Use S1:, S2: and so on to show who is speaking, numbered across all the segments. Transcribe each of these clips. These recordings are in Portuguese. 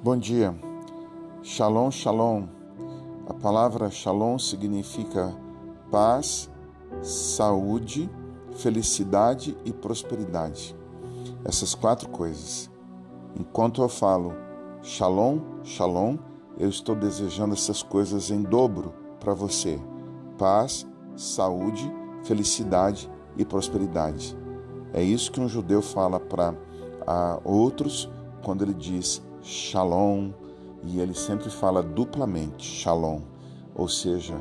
S1: Bom dia. Shalom, shalom. A palavra shalom significa paz, saúde, felicidade e prosperidade. Essas quatro coisas. Enquanto eu falo shalom, shalom, eu estou desejando essas coisas em dobro para você: paz, saúde, felicidade e prosperidade. É isso que um judeu fala para outros quando ele diz shalom, e ele sempre fala duplamente shalom, ou seja,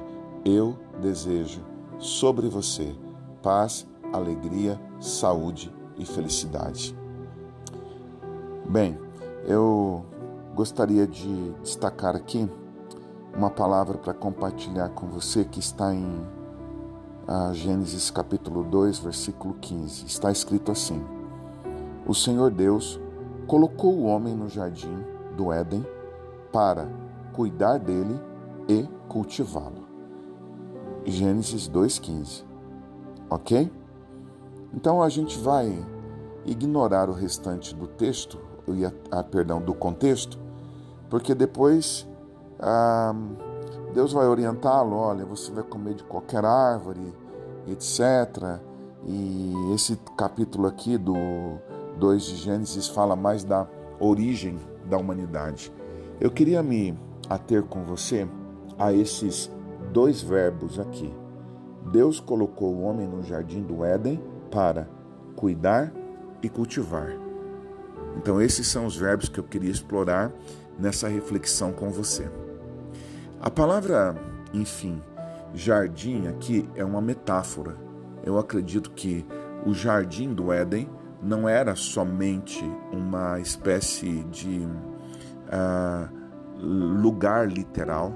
S1: eu desejo sobre você paz, alegria, saúde e felicidade. Bem, eu gostaria de destacar aqui uma palavra para compartilhar com você que está em ah, Gênesis capítulo 2, versículo 15. Está escrito assim: O Senhor Deus colocou o homem no jardim do Éden para cuidar dele e cultivá-lo. Gênesis 2,15. Ok? Então a gente vai ignorar o restante do texto, a, a perdão, do contexto, porque depois ah, Deus vai orientá-lo, olha, você vai comer de qualquer árvore, etc. E esse capítulo aqui do 2 de Gênesis fala mais da origem da humanidade. Eu queria me ater com você a esses dois verbos aqui. Deus colocou o homem no jardim do Éden para cuidar e cultivar. Então, esses são os verbos que eu queria explorar nessa reflexão com você. A palavra, enfim, jardim aqui é uma metáfora. Eu acredito que o jardim do Éden não era somente uma espécie de uh, lugar literal,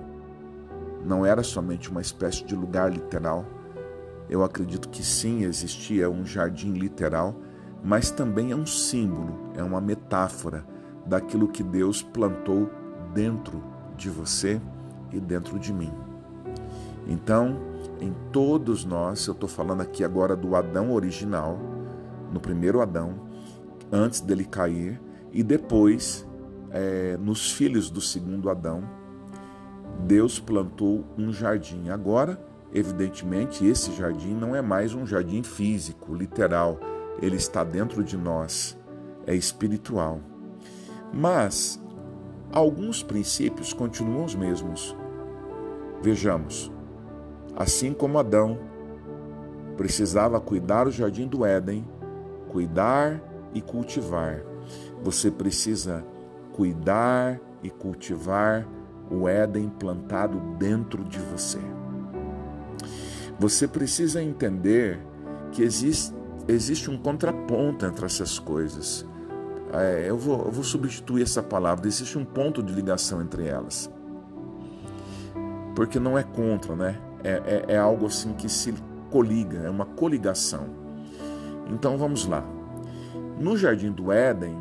S1: não era somente uma espécie de lugar literal. Eu acredito que sim, existia um jardim literal, mas também é um símbolo, é uma metáfora daquilo que Deus plantou dentro de você e dentro de mim. Então, em todos nós, eu estou falando aqui agora do Adão original, no primeiro Adão, antes dele cair, e depois é, nos filhos do segundo Adão, Deus plantou um jardim. Agora, evidentemente, esse jardim não é mais um jardim físico, literal, ele está dentro de nós, é espiritual. Mas alguns princípios continuam os mesmos. Vejamos, assim como Adão precisava cuidar do jardim do Éden, cuidar e cultivar. Você precisa cuidar e cultivar o Éden plantado dentro de você. Você precisa entender que existe, existe um contraponto entre essas coisas. É, eu, vou, eu vou substituir essa palavra. Existe um ponto de ligação entre elas. Porque não é contra, né? É, é, é algo assim que se coliga, é uma coligação. Então vamos lá. No jardim do Éden,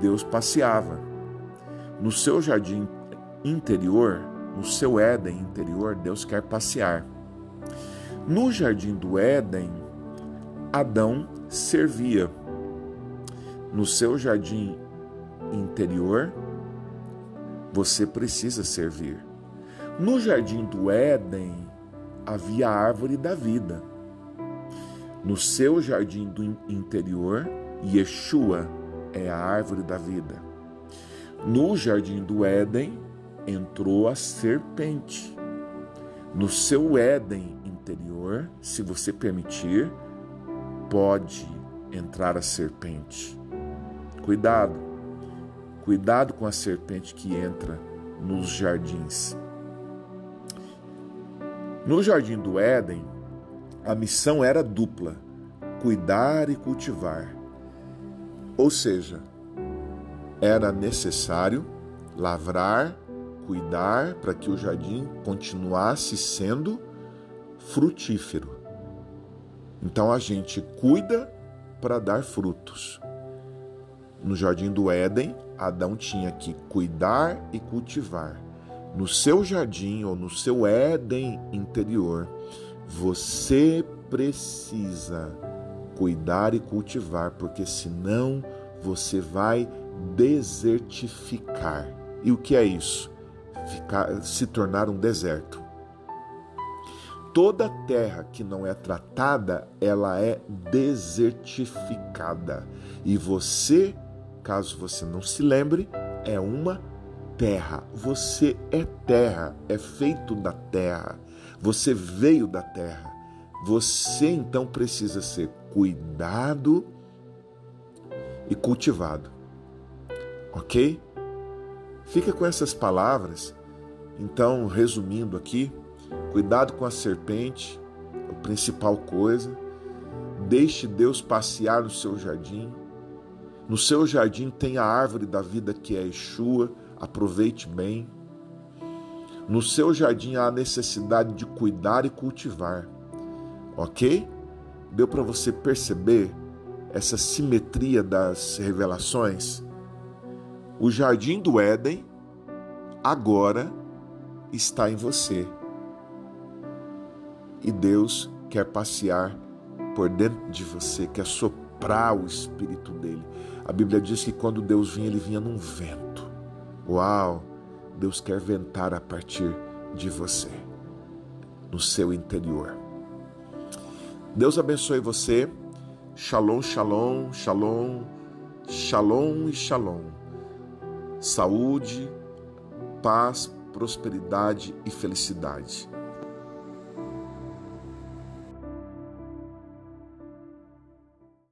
S1: Deus passeava. No seu jardim interior, no seu Éden interior, Deus quer passear. No jardim do Éden, Adão servia. No seu jardim interior, você precisa servir. No jardim do Éden, havia a árvore da vida. No seu jardim do interior, Yeshua é a árvore da vida. No jardim do Éden entrou a serpente. No seu Éden interior, se você permitir, pode entrar a serpente. Cuidado, cuidado com a serpente que entra nos jardins. No jardim do Éden, a missão era dupla: cuidar e cultivar. Ou seja, era necessário lavrar, cuidar para que o jardim continuasse sendo frutífero. Então a gente cuida para dar frutos. No jardim do Éden, Adão tinha que cuidar e cultivar. No seu jardim ou no seu Éden interior, você precisa cuidar e cultivar, porque senão você vai desertificar. E o que é isso? Ficar, se tornar um deserto. Toda terra que não é tratada, ela é desertificada. E você, caso você não se lembre, é uma terra. Você é terra, é feito da terra. Você veio da terra. Você então precisa ser cuidado e cultivado. Ok? Fica com essas palavras. Então, resumindo aqui, cuidado com a serpente, a principal coisa. Deixe Deus passear no seu jardim. No seu jardim tem a árvore da vida que é Yeshua, aproveite bem. No seu jardim há a necessidade de cuidar e cultivar. Ok? Deu para você perceber essa simetria das revelações? O jardim do Éden agora está em você. E Deus quer passear por dentro de você, quer soprar o espírito dele. A Bíblia diz que quando Deus vinha, ele vinha num vento. Uau! Deus quer ventar a partir de você, no seu interior. Deus abençoe você. Shalom, shalom, shalom, shalom e shalom. Saúde, paz, prosperidade e felicidade.